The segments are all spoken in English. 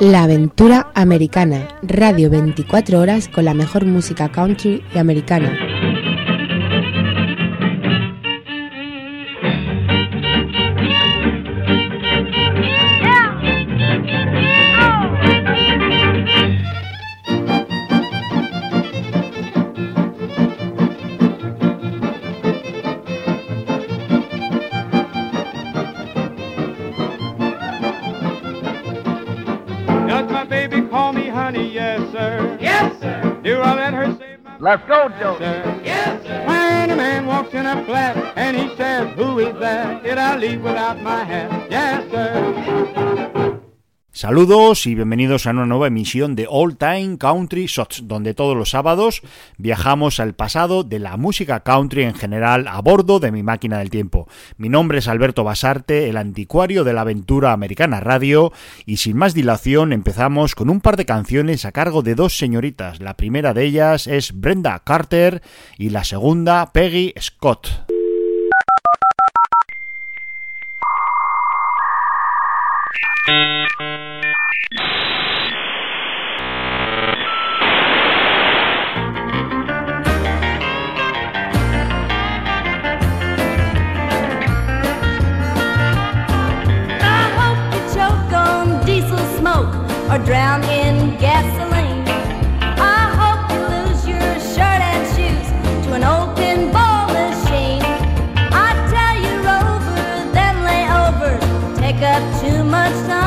La aventura americana, radio 24 horas con la mejor música country y americana. Saludos y bienvenidos a una nueva emisión de All Time Country Shots, donde todos los sábados viajamos al pasado de la música country en general a bordo de mi máquina del tiempo. Mi nombre es Alberto Basarte, el anticuario de la aventura americana radio, y sin más dilación empezamos con un par de canciones a cargo de dos señoritas. La primera de ellas es Brenda Carter y la segunda Peggy Scott. or drown in gasoline. I hope you lose your shirt and shoes to an old pinball machine. I tell you, Rover, lay over, take up too much time.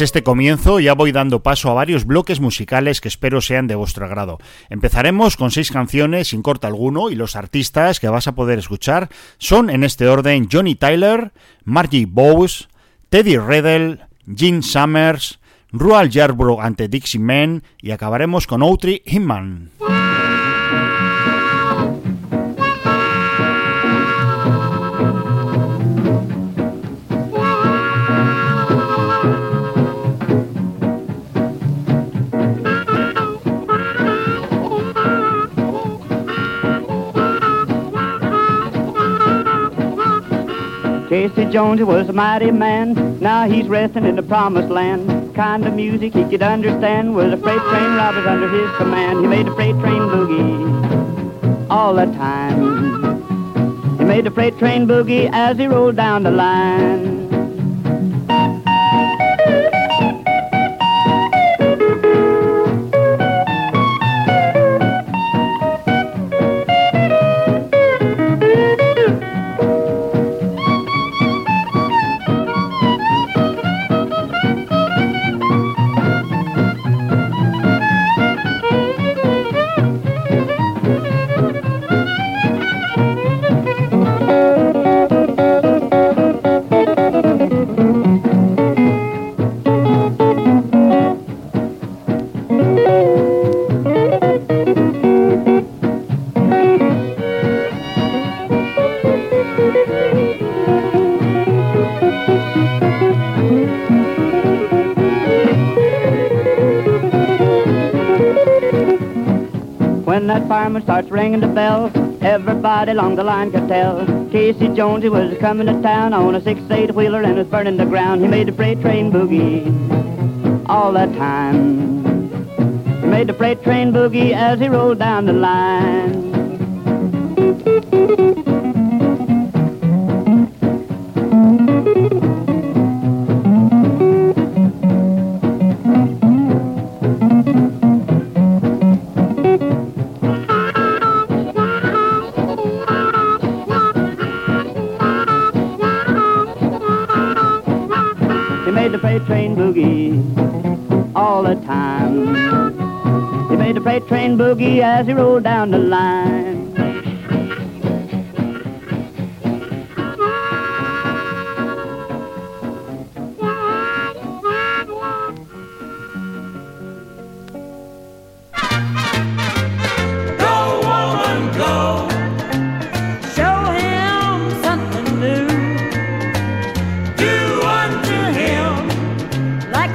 Este comienzo ya voy dando paso a varios bloques musicales que espero sean de vuestro agrado. Empezaremos con seis canciones sin corte alguno y los artistas que vas a poder escuchar son en este orden Johnny Tyler, Margie Bowes, Teddy Riddle, Gene Summers, Rual Yarbrough ante Dixie Men y acabaremos con Autry Hinman. Casey Jones was a mighty man. Now he's resting in the promised land. Kind of music he could understand was a freight train robbers under his command. He made the freight train boogie all the time. He made the freight train boogie as he rolled down the line. Ringing the bell. Everybody along the line could tell. Casey Jones, he was coming to town on a six-eight wheeler and was burning the ground. He made the freight train boogie all the time. He made the freight train boogie as he rolled down the line.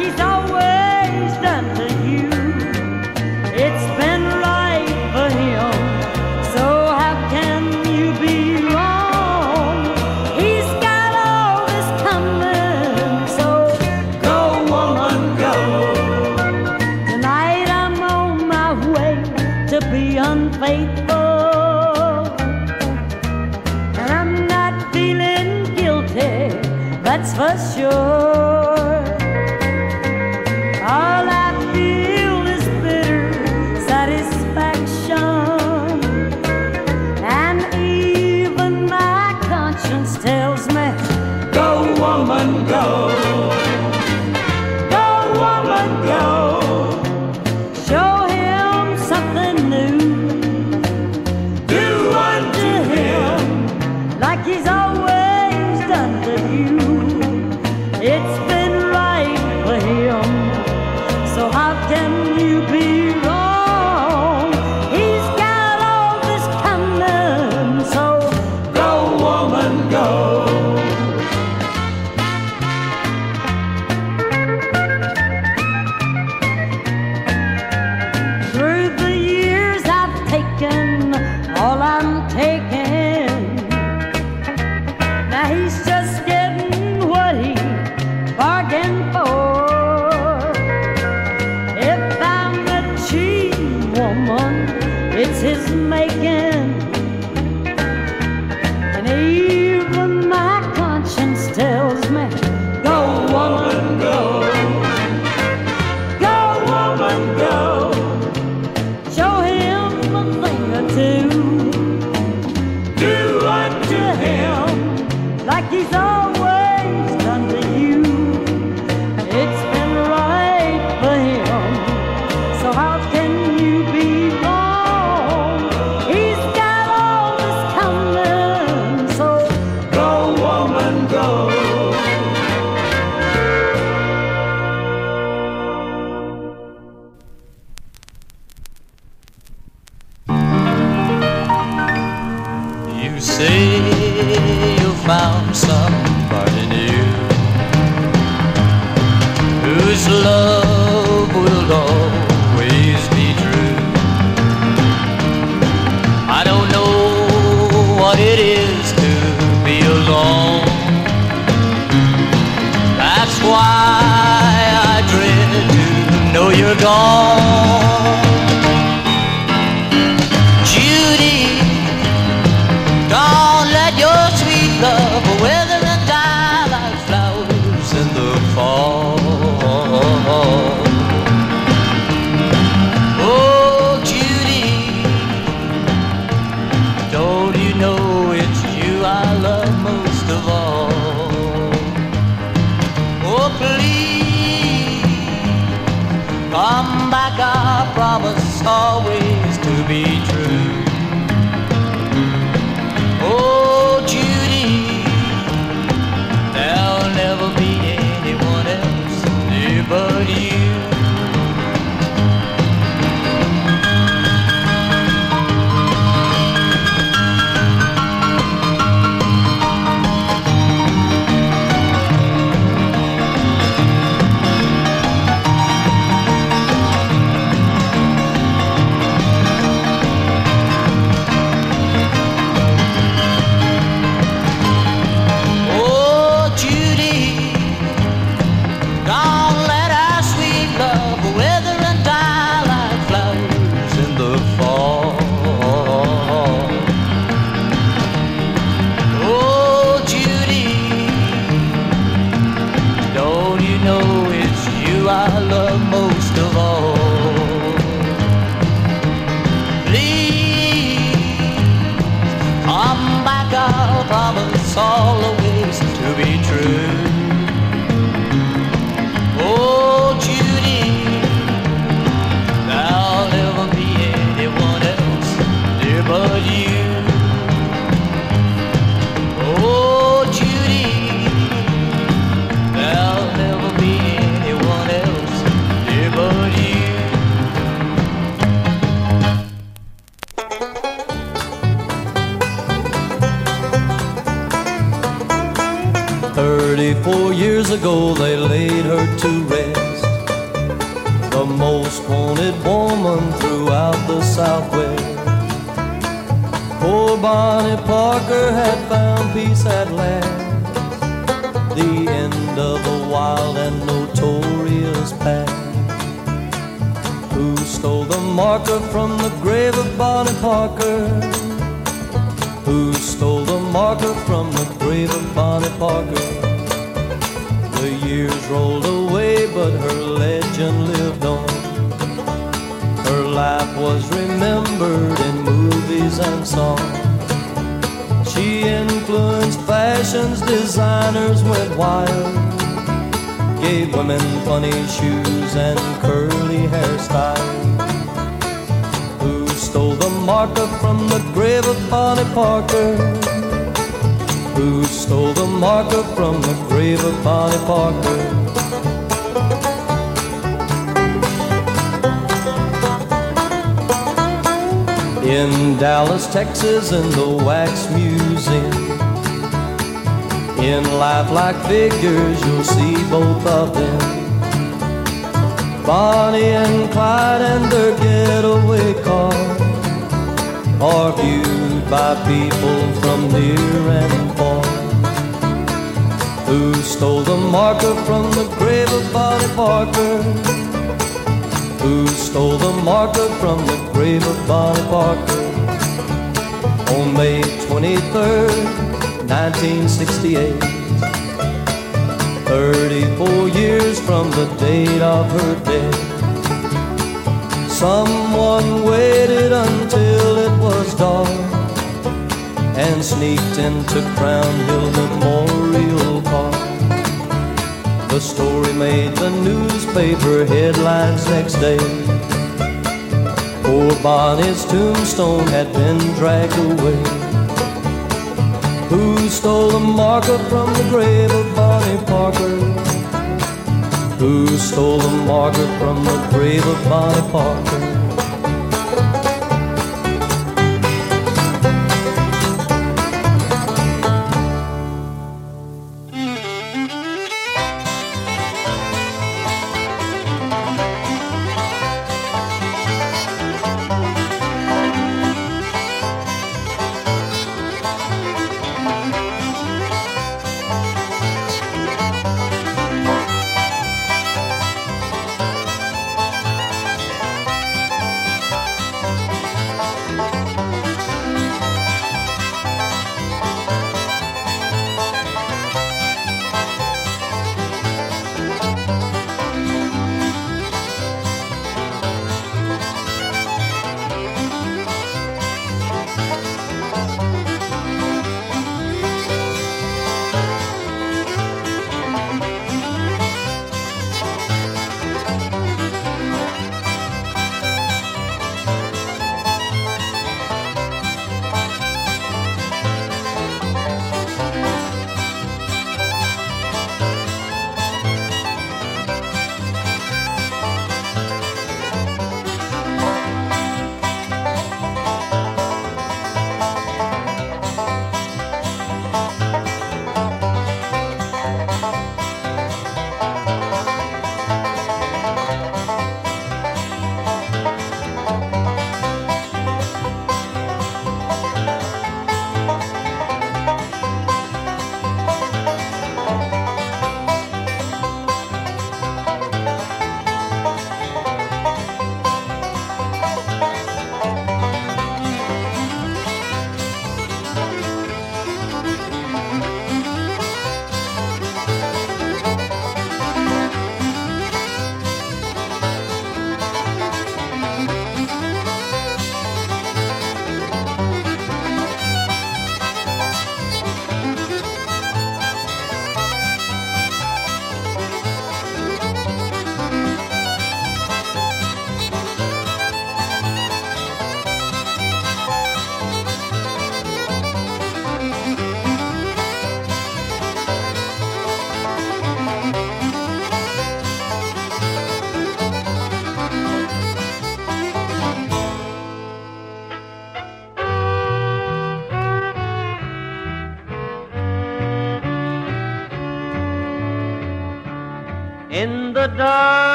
It Giza! Fashions, designers went wild. Gave women funny shoes and curly hairstyles. Who stole the marker from the grave of Bonnie Parker? Who stole the marker from the grave of Bonnie Parker? In Dallas, Texas, in the Wax Museum. In life like figures, you'll see both of them. Bonnie and Clyde and their getaway car are viewed by people from near and far. Who stole the marker from the grave of Bonnie Parker? Who stole the marker from the grave of Bonnie Parker? On May 23rd, 1968. 34 years from the date of her death. Someone waited until it was dark and sneaked into Crown Hill Memorial Park. The story made the newspaper headlines next day. Poor Bonnie's tombstone had been dragged away. Who stole the marker from the grave of Bonnie Parker? Who stole the marker from the grave of Bonnie Parker?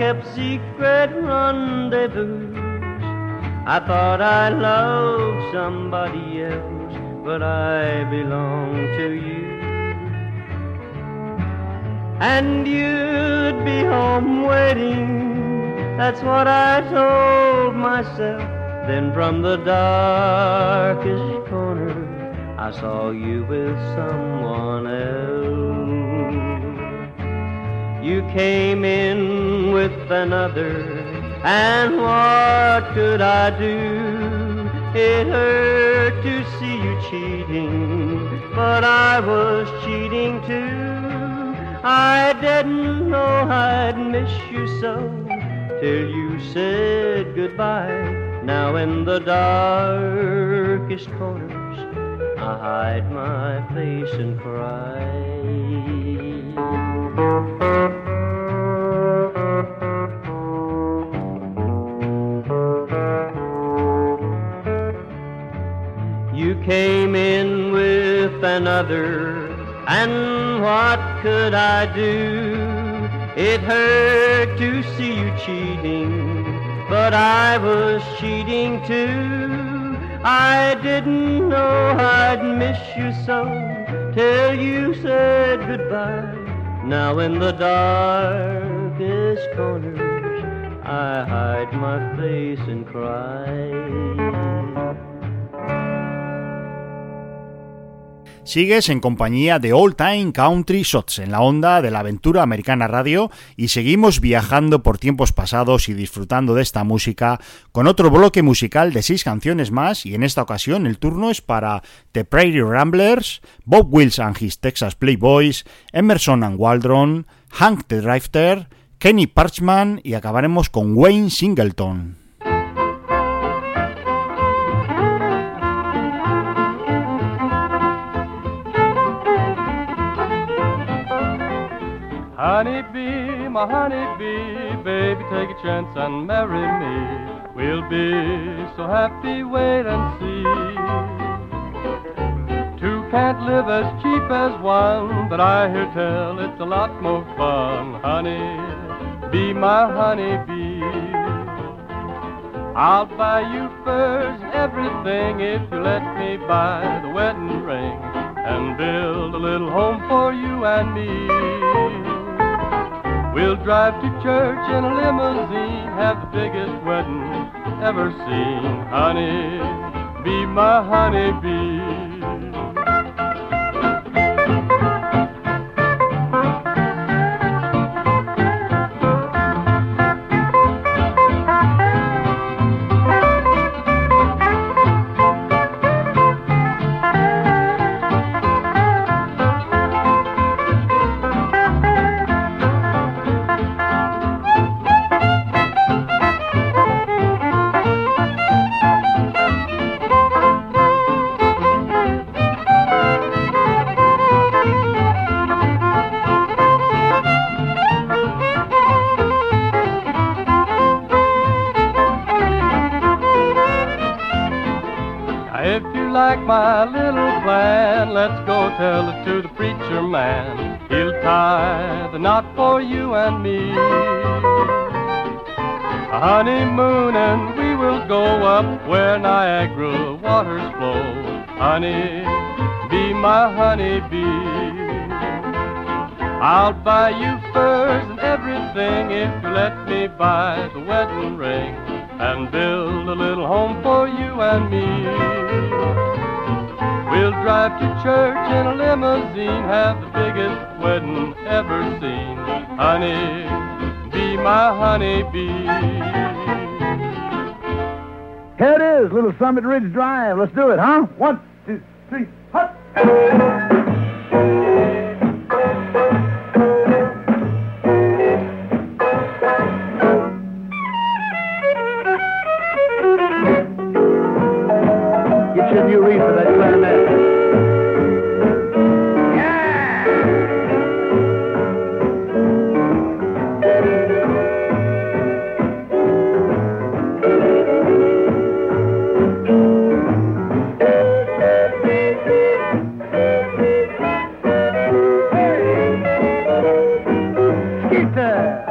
Kept secret rendezvous. I thought I loved somebody else, but I belong to you. And you'd be home waiting, that's what I told myself. Then from the darkest corner, I saw you with someone else. You came in with another, and what could I do? It hurt to see you cheating, but I was cheating too. I didn't know I'd miss you so till you said goodbye. Now in the darkest corners, I hide my face and cry. Came in with another, and what could I do? It hurt to see you cheating, but I was cheating too. I didn't know I'd miss you so till you said goodbye. Now in the darkest corners, I hide my face and cry. Sigues en compañía de All Time Country Shots en la onda de la aventura americana radio y seguimos viajando por tiempos pasados y disfrutando de esta música con otro bloque musical de seis canciones más y en esta ocasión el turno es para The Prairie Ramblers, Bob Wills and His Texas Playboys, Emerson and Waldron, Hank the Drifter, Kenny Parchman y acabaremos con Wayne Singleton. Honeybee, my honeybee, baby, take a chance and marry me. We'll be so happy, wait and see. Two can't live as cheap as one, but I hear tell it's a lot more fun. Honey, be my honeybee. I'll buy you furs and everything if you let me buy the wedding ring and build a little home for you and me. We'll drive to church in a limousine, have the biggest wedding ever seen. Honey, be my honeybee. Summit Ridge Drive. Let's do it, huh? One, Peter.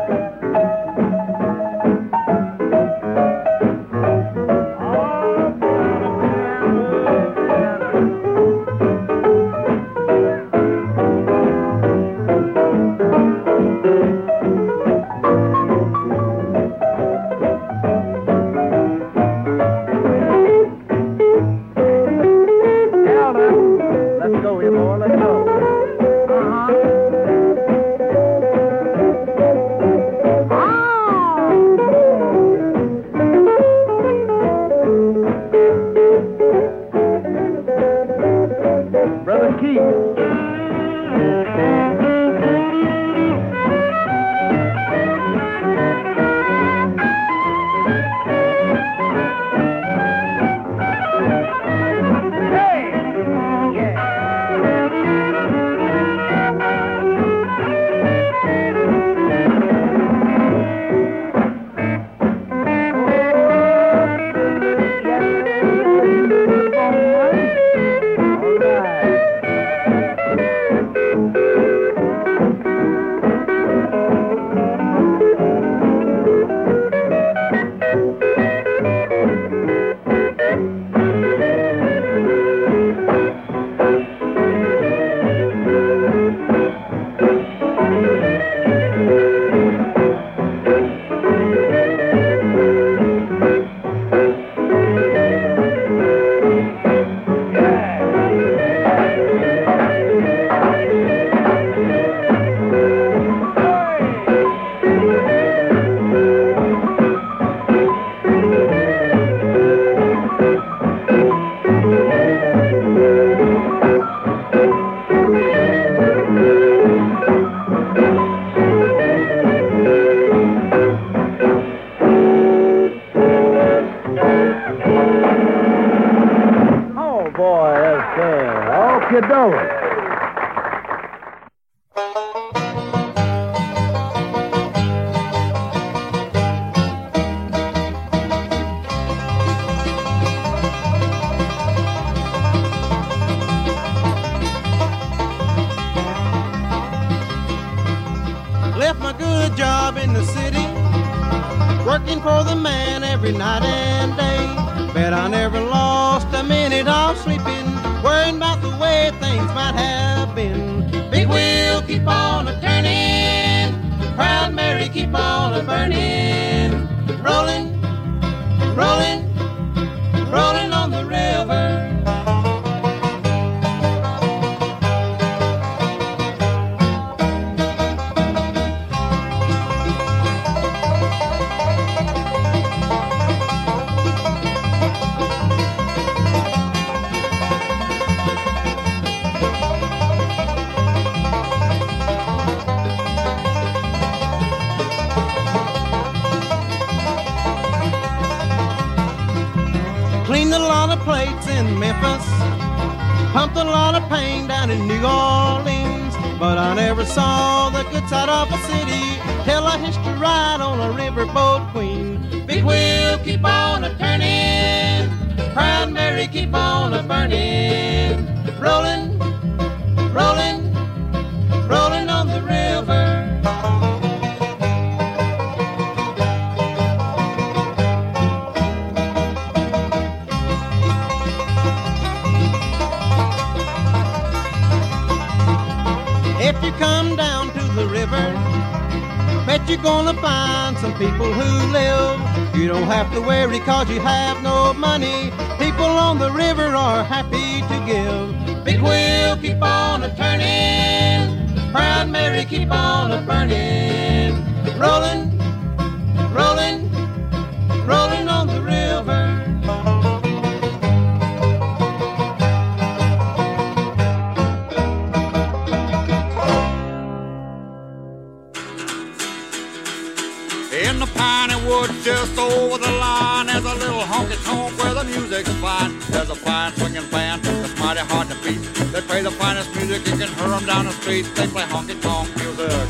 You're gonna find some people who live. You don't have to worry cause you have no money. People on the river are happy to give. Big wheel keep on a turning, proud Mary keep on a burning. Rolling, 'em down the street They play honky tonk music.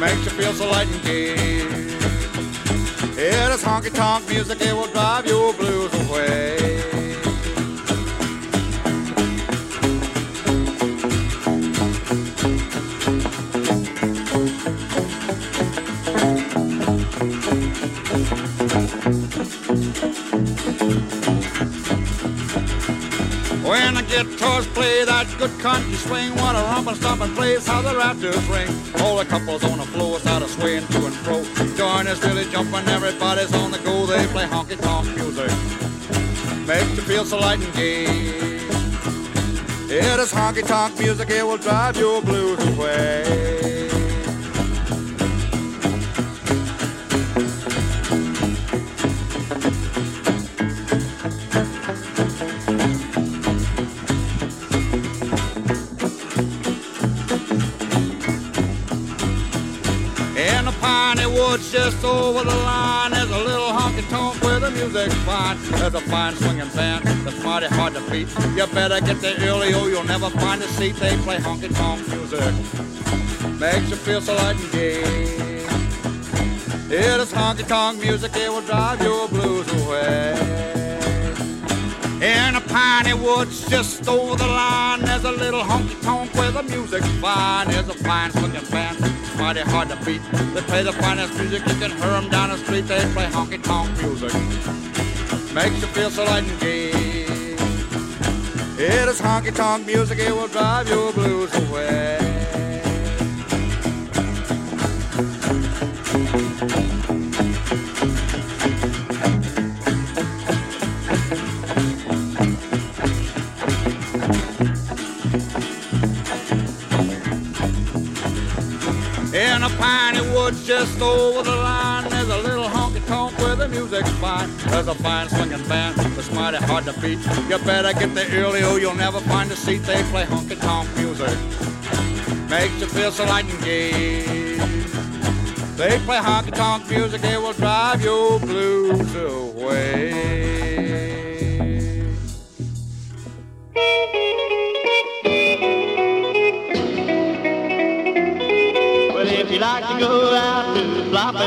Makes you feel so light and gay. Yeah, this honky tonk music, it will drive your blues away The play that good country swing, what a romping, stomping place, how the rafters ring. All the couples on the floor start a swaying to and fro. Join is really jumping, everybody's on the go. They play honky tonk music, makes you feel so light and gay. Yeah, this honky tonk music, it will drive your blues away. Woods just over the line There's a little honky tonk where the music's fine. There's a fine swinging band that's mighty hard to beat. You better get there early or you'll never find a seat. They play honky tonk music. Makes you feel so light and gay. Yeah, this honky tonk music It will drive your blues away. In the piney woods just over the line, there's a little honky tonk where the music's fine. There's a fine swinging band, it's mighty hard to beat. They play the finest music, you can hear 'em down the street. They play honky tonk music, makes you feel so light and gay. It is honky tonk music, it will drive your blues away. Woods just over the line, there's a little honky tonk where the music's fine. There's a fine swinging band that's mighty hard to beat. You better get there early or you'll never find a seat. They play honky tonk music, makes you feel so light and gay. They play honky tonk music, it will drive your blues away.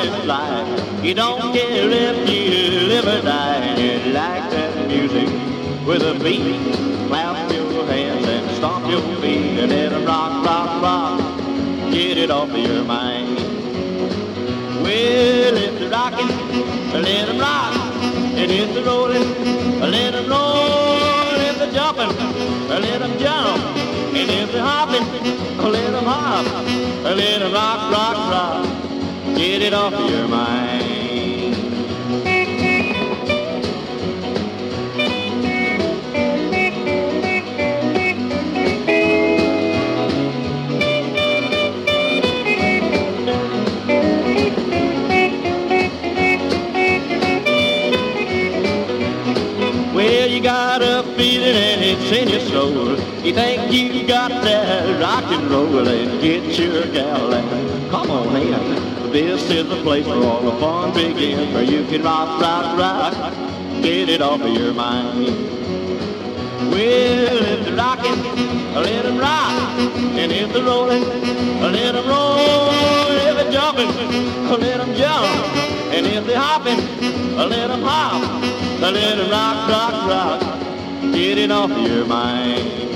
In life. You don't care if you live or die. You like that music with a beat. Clap your hands and stomp your feet and let 'em rock, rock, rock. Get it off of your mind. Well, if they're rocking, let 'em rock. And if they're rolling, let 'em roll. If they're jumping, let 'em jump. And if they're hopping, let 'em hop. Let 'em rock, rock, rock. Get it off your mind. Well, you got a feeling and it's in your soul. You think you got that rock and roll and get your gal and come on in. This is the place where all the fun begins, where you can rock, rock, rock, get it off of your mind. Well, if they're rocking, let 'em rock. And if they're rolling, let 'em roll. If they're jumping, let 'em jump. And if they're hopping, let 'em hop. Let 'em rock, rock, rock. Get it off your mind.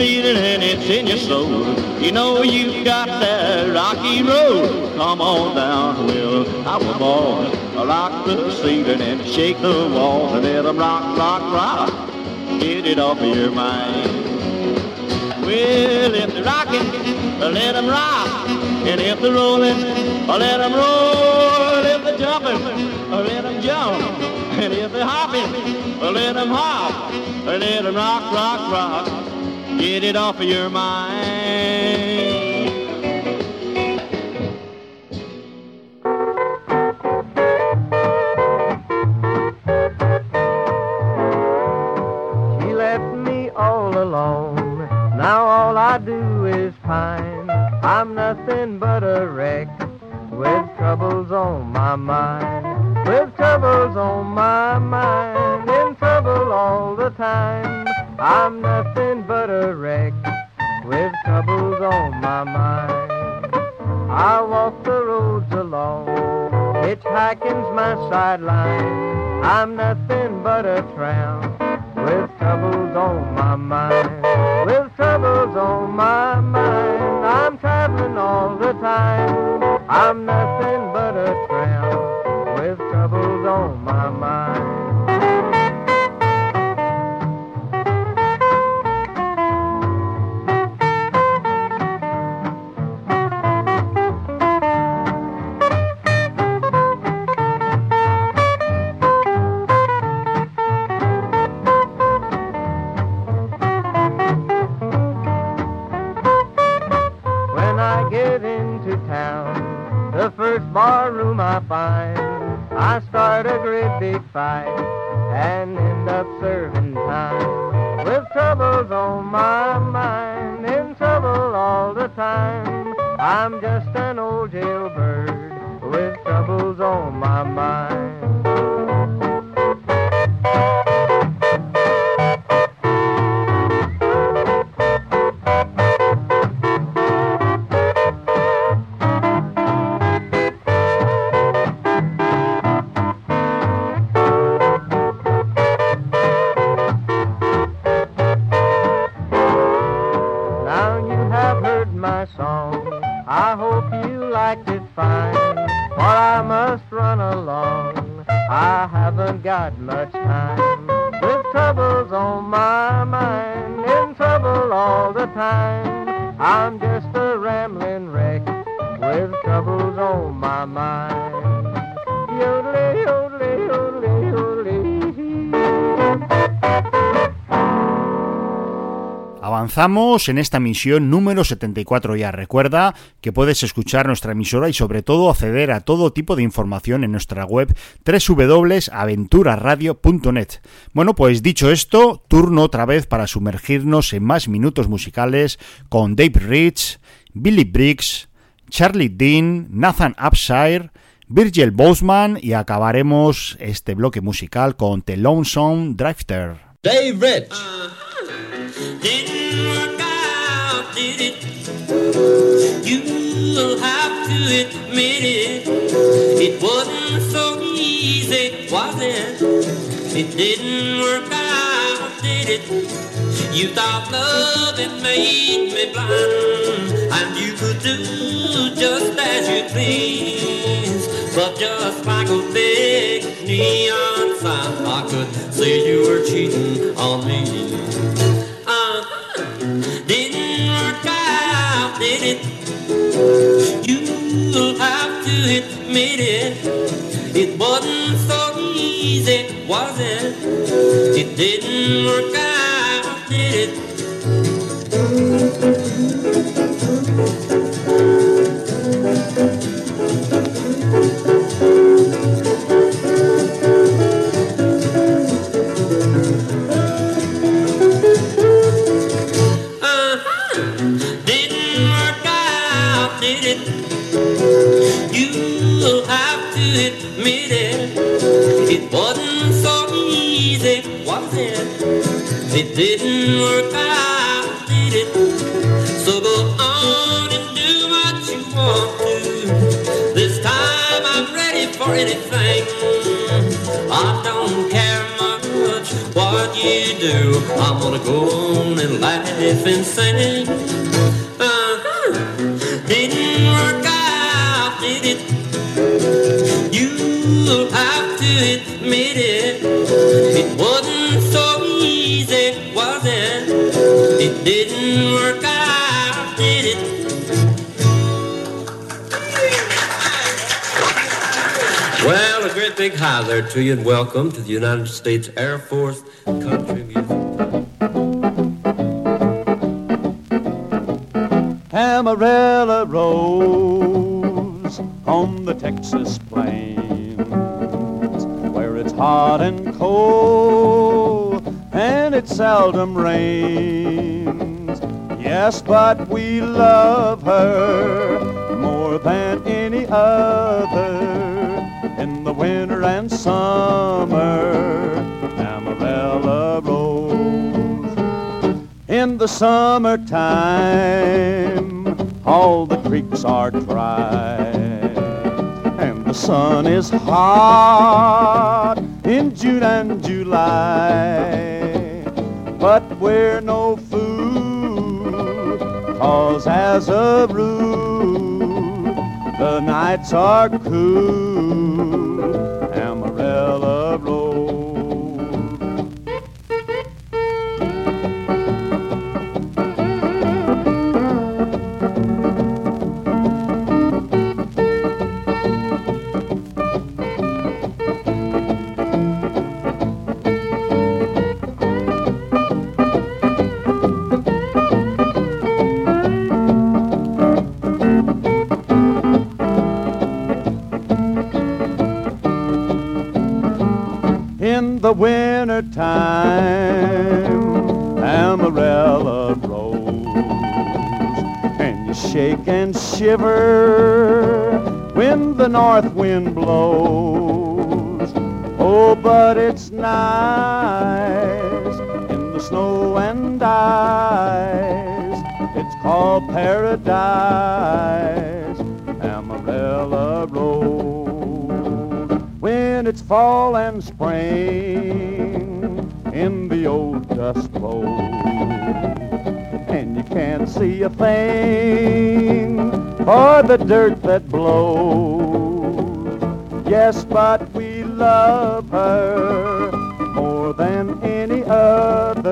Feeling and it's in your soul. You know you've got that rocky road. Come on down, Will. I was born. Rock the ceiling and shake the walls and let let 'em rock, rock, rock. Get it off of your mind. Well, if they're rocking, let 'em rock. And if they're rolling, let 'em roll. If they're jumping, let 'em jump. And if they're hopping, let 'em hop. And let 'em rock, rock, rock. Get it off of your mind. She left me all alone. Now all I do is pine. Sideline. I'm avanzamos en esta misión número 74 ya. Recuerda que puedes escuchar nuestra emisora y sobre todo acceder a todo tipo de información en nuestra web www.aventuraradio.net. Bueno, pues dicho esto, turno otra vez para sumergirnos en más minutos musicales con Dave Rich, Billy Briggs, Charlie Dean, Nathan Upshire, Virgil Boseman y acabaremos este bloque musical con The Lonesome Drifter. Dave Rich. Didn't work out, did it? You'll have to admit it. It wasn't so easy, was it? It didn't work out, did it? You thought love had made me blind, and you could do just as you please. But just like a big neon sign, I could see you were cheating on me. Didn't work out, did it? You'll have to admit it. It wasn't so easy, was it? It didn't work out, I'm gonna go on and laugh and sing. Uh-huh. Didn't work out, did it? You'll have to admit it. It wasn't so easy, was it? It didn't work out, did it? Well, a great big hi there to you and welcome to the United States Air Force seldom rains. Yes, but we love her more than any other in the winter and summer. Amarillo rose in the summertime, all the creeks are dry, and the sun is hot in June and July. But we're no fool, cause as a rule, the nights are cool. And shiver when the north wind blows. Oh, but it's nice in the snow and ice. It's called paradise, see a thing for the dirt that blows. Yes but we love her more than any other.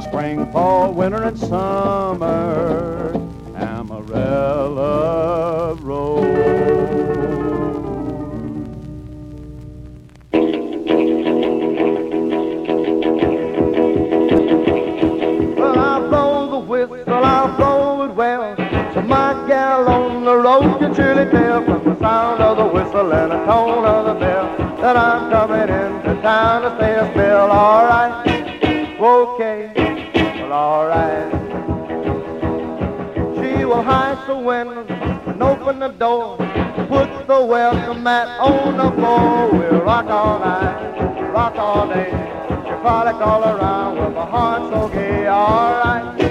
Spring fall winter and summer and I say I feel alright. Okay, well alright. She will hide the window and open the door. Put the welcome mat on the floor. We'll rock all night, rock all day. She frolic all around with a heart so gay, alright.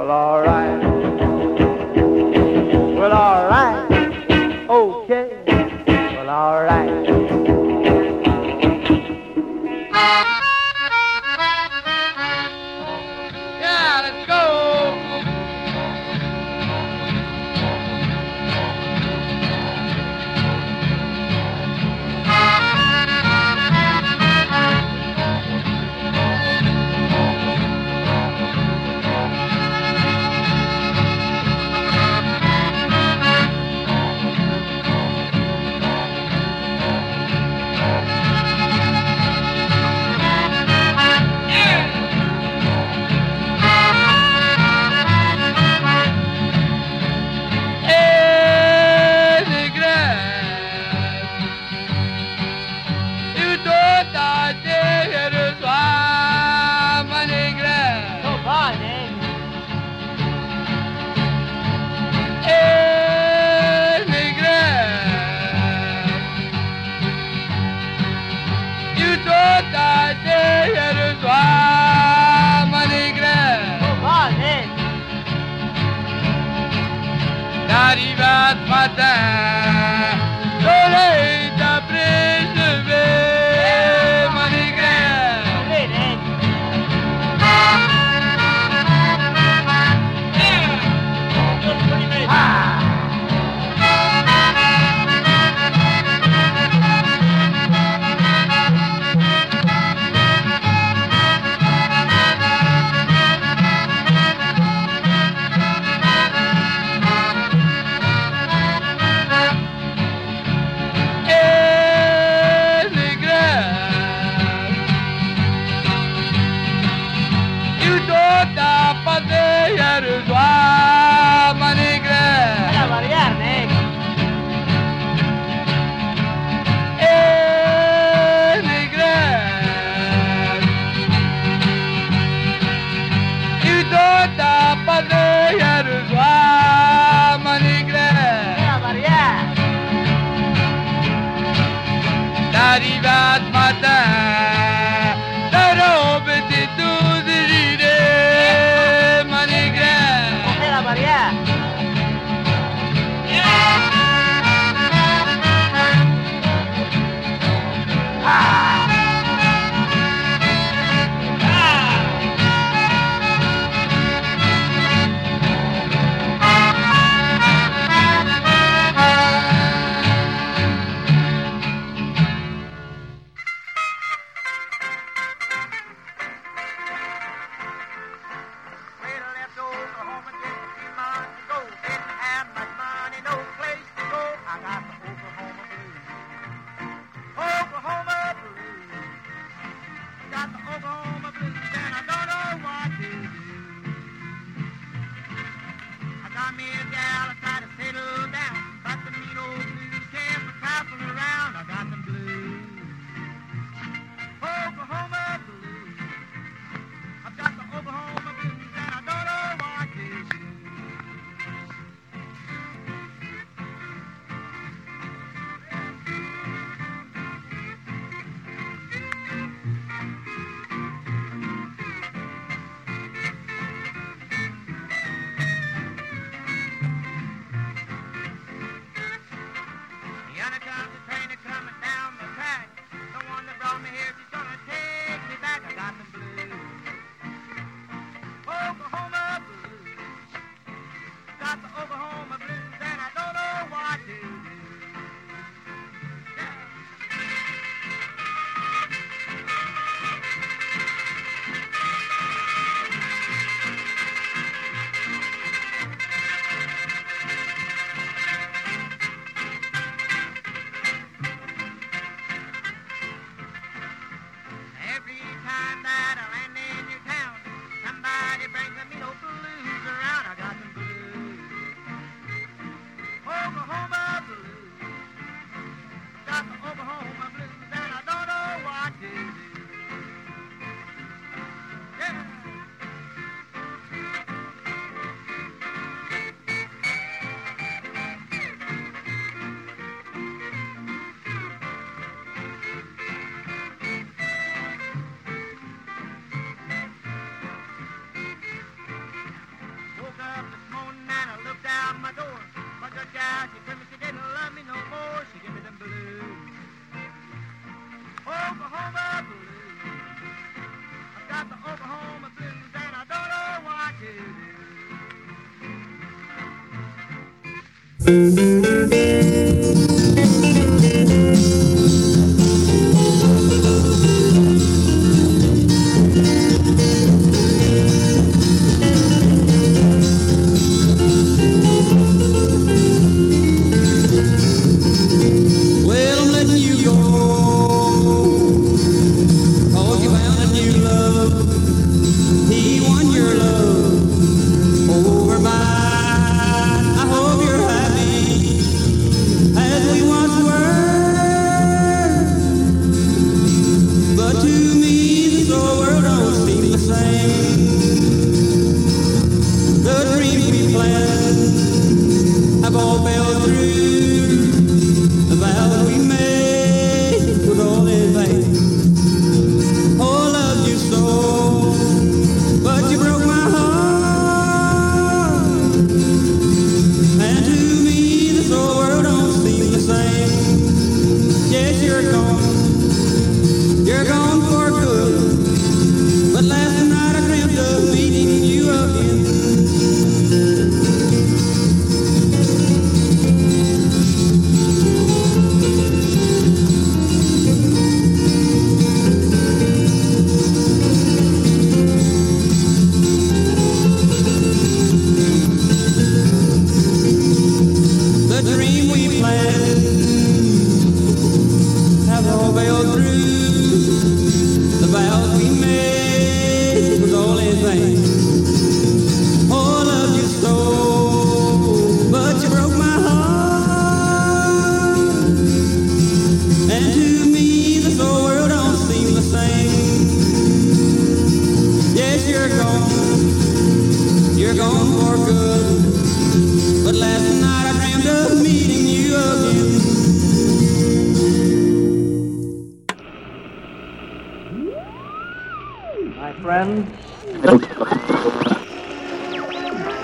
Well, all right.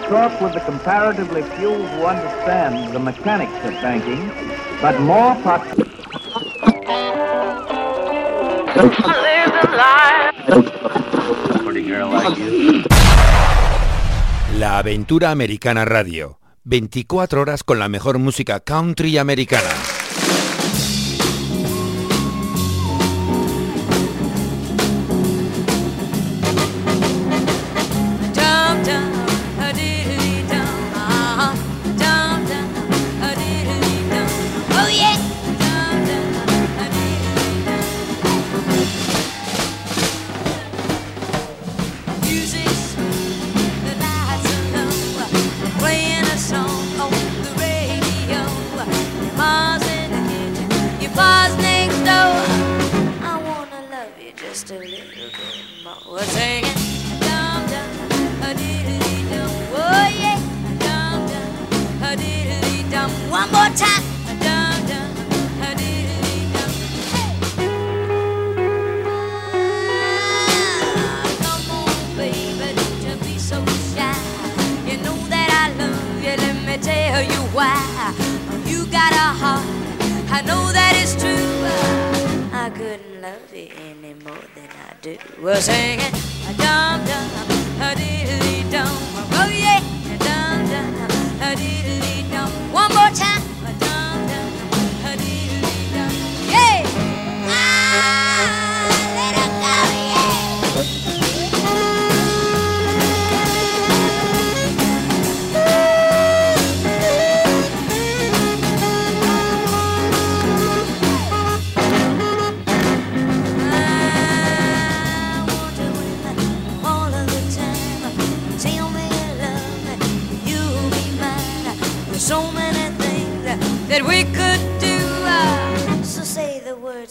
short with the comparatively few who understand the mechanics of banking, but more popular. La Aventura Americana Radio. 24 horas con la mejor música country americana.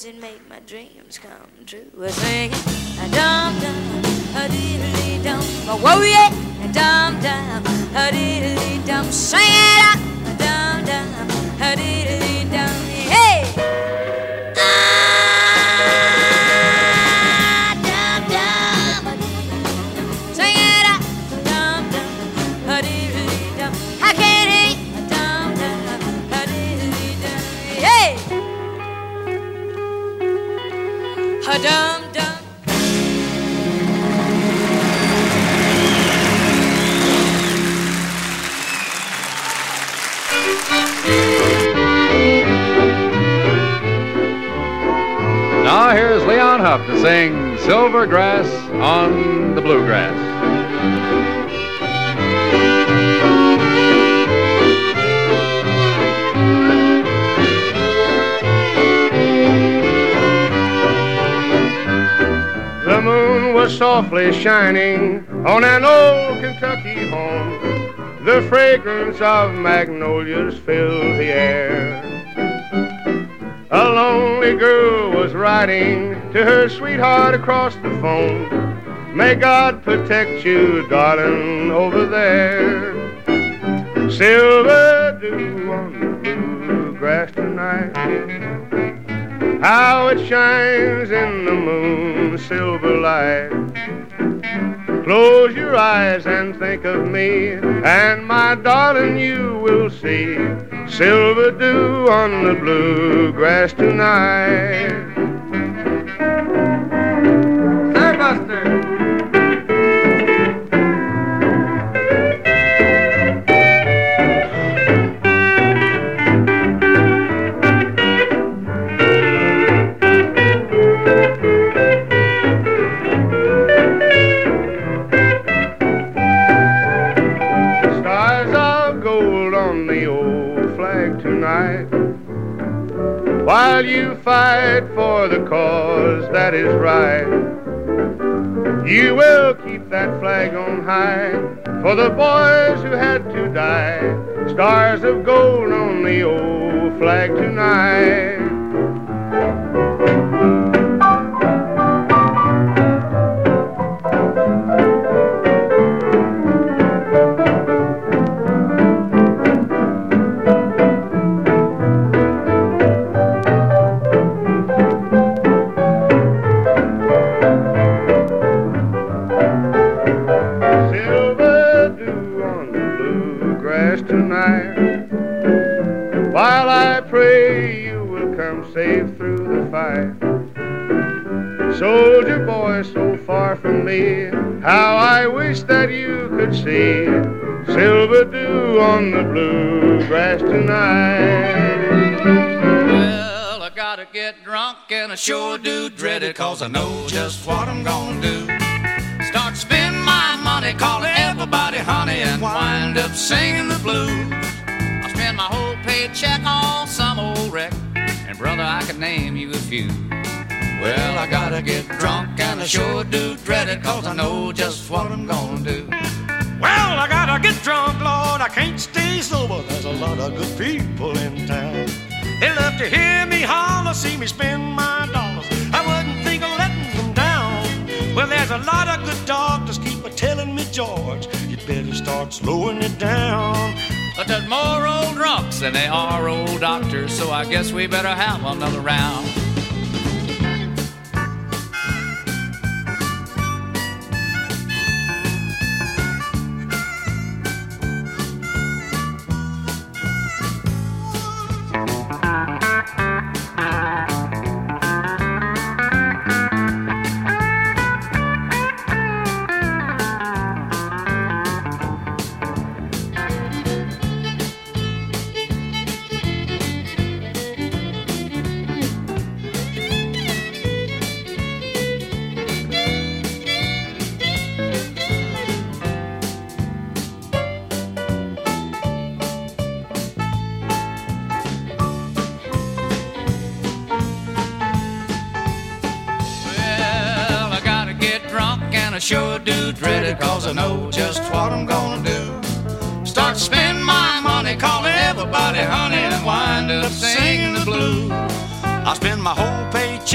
That make my dreams come true. We're singing a dum dum, a diddly dum, a whoa yeah, a dum dum, a diddly dum. Sing it Bluegrass. The moon was softly shining on an old Kentucky home. The fragrance of magnolias filled the air. A lonely girl was writing to her sweetheart across the phone. May God protect you, darling, over there. Silver dew on the blue grass tonight. How it shines in the moon silver light. Close your eyes and think of me, and my darling, you will see silver dew on the blue grass tonight. While you fight for the cause that is right, you will keep that flag on high for the boys who had to die. Stars of gold on the old flag tonight. Could see silver dew on the blue grass tonight. Well, I gotta get drunk and I sure do dread it cause I know just what I'm gonna do. Start spending my money, calling everybody honey, and wind up singing the blues. I spend my whole paycheck on some old wreck, and brother, I could name you a few. Well, I gotta get drunk and I sure do dread it cause I know just what I'm gonna do. Well, I gotta get drunk, Lord. I can't stay sober. There's a lot of good people in town. They love to hear me holler, see me spend my dollars. I wouldn't think of letting them down. Well, there's a lot of good doctors keep a telling me, George, you better start slowing it down. But there's more old drunks than there are old doctors, so I guess we better have another round.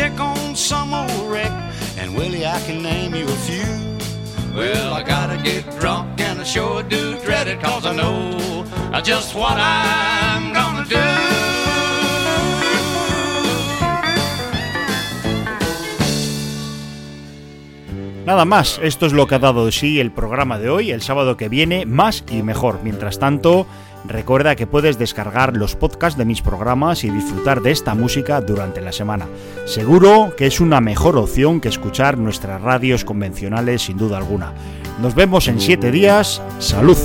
Paycheck on some old wreck, and Willie, I can name you a few. Well, I gotta get drunk, and I sure do dread it, cause I know just what I'm gonna do. Nada más, esto es lo que ha dado de sí el programa de hoy, el sábado que viene, más y mejor. Mientras tanto, recuerda que puedes descargar los podcasts de mis programas y disfrutar de esta música durante la semana. Seguro que es una mejor opción que escuchar nuestras radios convencionales sin duda alguna. Nos vemos en siete días, salud.